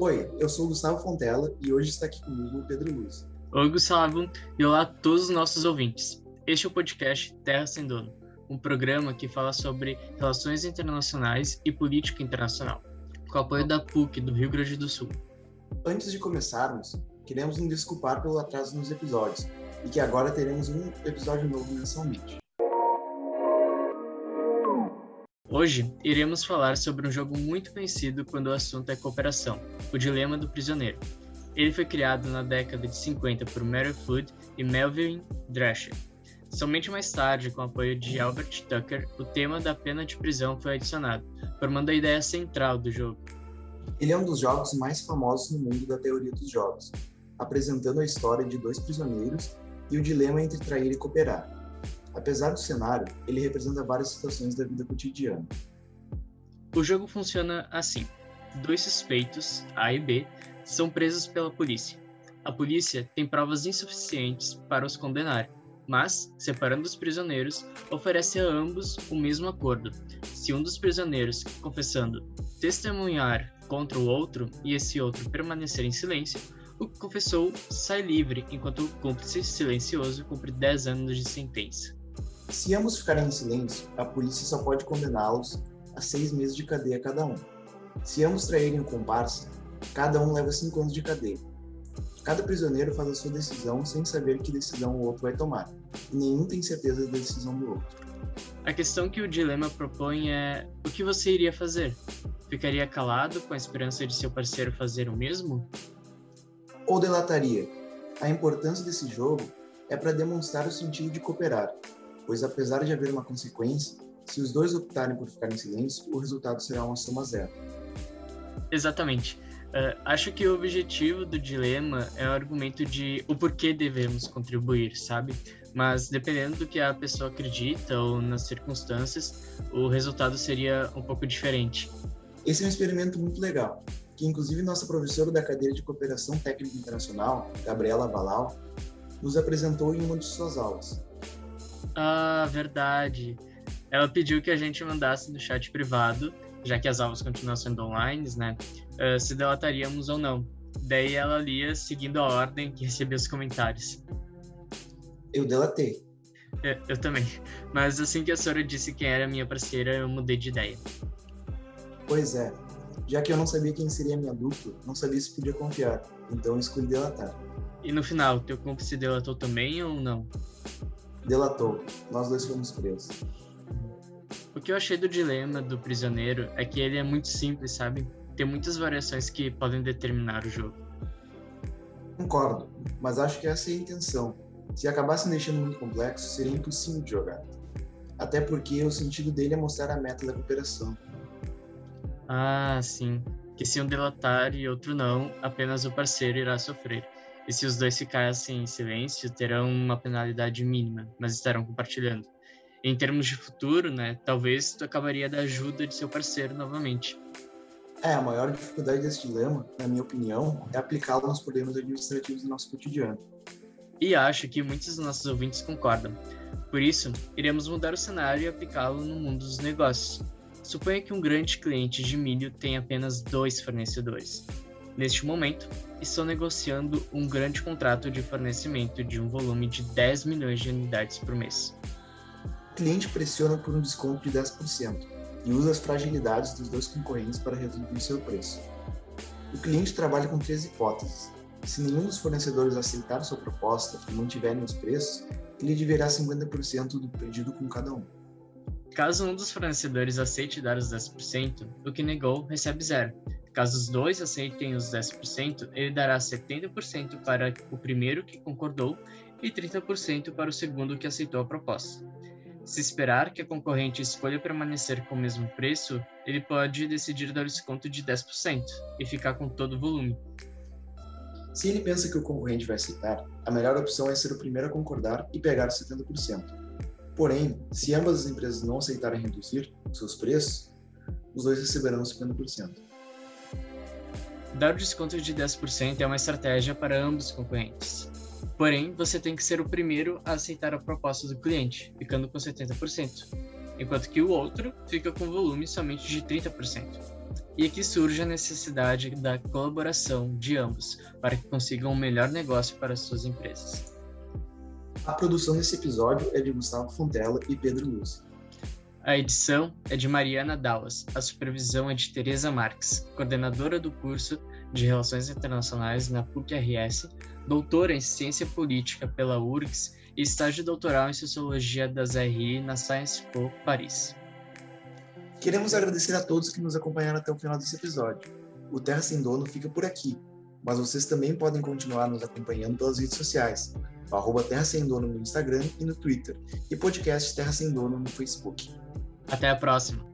Oi, eu sou o Gustavo Fontela e hoje está aqui comigo o Pedro Luz. Oi, Gustavo, e olá a todos os nossos ouvintes. Este é o podcast Terra Sem Dono, um programa que fala sobre relações internacionais e política internacional, com o apoio da PUC do Rio Grande do Sul. Antes de começarmos, queremos nos desculpar pelo atraso nos episódios e que agora teremos um episódio novo mensalmente. Hoje iremos falar sobre um jogo muito conhecido quando o assunto é cooperação, o Dilema do Prisioneiro. Ele foi criado na década de 50 por Flood e Melvin Drescher. Somente mais tarde, com o apoio de Albert Tucker, o tema da pena de prisão foi adicionado, formando a ideia central do jogo. Ele é um dos jogos mais famosos no mundo da teoria dos jogos, apresentando a história de dois prisioneiros e o dilema entre trair e cooperar. Apesar do cenário, ele representa várias situações da vida cotidiana. O jogo funciona assim: dois suspeitos, A e B, são presos pela polícia. A polícia tem provas insuficientes para os condenar, mas, separando os prisioneiros, oferece a ambos o mesmo acordo. Se um dos prisioneiros, confessando, testemunhar contra o outro e esse outro permanecer em silêncio, o que confessou sai livre, enquanto o cúmplice silencioso cumpre 10 anos de sentença. Se ambos ficarem em silêncio, a polícia só pode condená-los a seis meses de cadeia cada um. Se ambos traírem o comparsa, cada um leva cinco anos de cadeia. Cada prisioneiro faz a sua decisão sem saber que decisão o outro vai tomar, e nenhum tem certeza da decisão do outro. A questão que o dilema propõe é: o que você iria fazer? Ficaria calado com a esperança de seu parceiro fazer o mesmo? Ou delataria? A importância desse jogo é para demonstrar o sentido de cooperar, pois apesar de haver uma consequência, se os dois optarem por ficar em silêncio, o resultado será uma soma zero. Exatamente. Uh, acho que o objetivo do dilema é o argumento de o porquê devemos contribuir, sabe? Mas dependendo do que a pessoa acredita ou nas circunstâncias, o resultado seria um pouco diferente. Esse é um experimento muito legal, que inclusive nossa professora da cadeira de Cooperação Técnica Internacional, Gabriela Balau, nos apresentou em uma de suas aulas. Ah, verdade. Ela pediu que a gente mandasse no chat privado, já que as aulas continuam sendo online, né? Uh, se delataríamos ou não. Daí ela lia seguindo a ordem que recebia os comentários. Eu delatei. Eu, eu também. Mas assim que a Sora disse quem era minha parceira, eu mudei de ideia. Pois é. Já que eu não sabia quem seria minha dupla, não sabia se podia confiar. Então eu escolhi delatar. E no final, teu cúmplice delatou também ou não? Delatou. Nós dois fomos presos. O que eu achei do dilema do prisioneiro é que ele é muito simples, sabe? Tem muitas variações que podem determinar o jogo. Concordo, mas acho que essa é a intenção. Se acabasse deixando muito complexo, seria impossível de jogar. Até porque o sentido dele é mostrar a meta da cooperação. Ah, sim. Que se um delatar e outro não, apenas o parceiro irá sofrer. E se os dois ficassem em silêncio, terão uma penalidade mínima, mas estarão compartilhando. Em termos de futuro, né, talvez tu acabaria da ajuda de seu parceiro novamente. É, a maior dificuldade desse dilema, na minha opinião, é aplicá-lo nos problemas administrativos do nosso cotidiano. E acho que muitos dos nossos ouvintes concordam. Por isso, iremos mudar o cenário e aplicá-lo no mundo dos negócios. Suponha que um grande cliente de milho tem apenas dois fornecedores. Neste momento, estou negociando um grande contrato de fornecimento de um volume de 10 milhões de unidades por mês. O cliente pressiona por um desconto de 10% e usa as fragilidades dos dois concorrentes para reduzir seu preço. O cliente trabalha com três hipóteses. Se nenhum dos fornecedores aceitar sua proposta e mantiverem os preços, ele deverá 50% do pedido com cada um. Caso um dos fornecedores aceite dar os 10%, o que negou recebe zero, Caso os dois aceitem os 10%, ele dará 70% para o primeiro que concordou e 30% para o segundo que aceitou a proposta. Se esperar que a concorrente escolha permanecer com o mesmo preço, ele pode decidir dar o desconto de 10% e ficar com todo o volume. Se ele pensa que o concorrente vai aceitar, a melhor opção é ser o primeiro a concordar e pegar os 70%. Porém, se ambas as empresas não aceitarem reduzir seus preços, os dois receberão 50%. Dar o desconto de 10% é uma estratégia para ambos os concorrentes. Porém, você tem que ser o primeiro a aceitar a proposta do cliente, ficando com 70%. enquanto que o outro fica com volume somente de 30%. E aqui surge a necessidade da colaboração de ambos para que consigam um melhor negócio para suas empresas. A produção desse episódio é de Gustavo Fontela e Pedro Luz. A edição é de Mariana Dallas, a supervisão é de Teresa Marques, coordenadora do curso de Relações Internacionais na PUC-RS, doutora em Ciência Política pela URGS e estágio doutoral em Sociologia das RI na Sciences Po, Paris. Queremos agradecer a todos que nos acompanharam até o final desse episódio. O Terra Sem Dono fica por aqui, mas vocês também podem continuar nos acompanhando pelas redes sociais, arroba Terra Sem Dono no Instagram e no Twitter, e podcast Terra Sem Dono no Facebook. Até a próxima!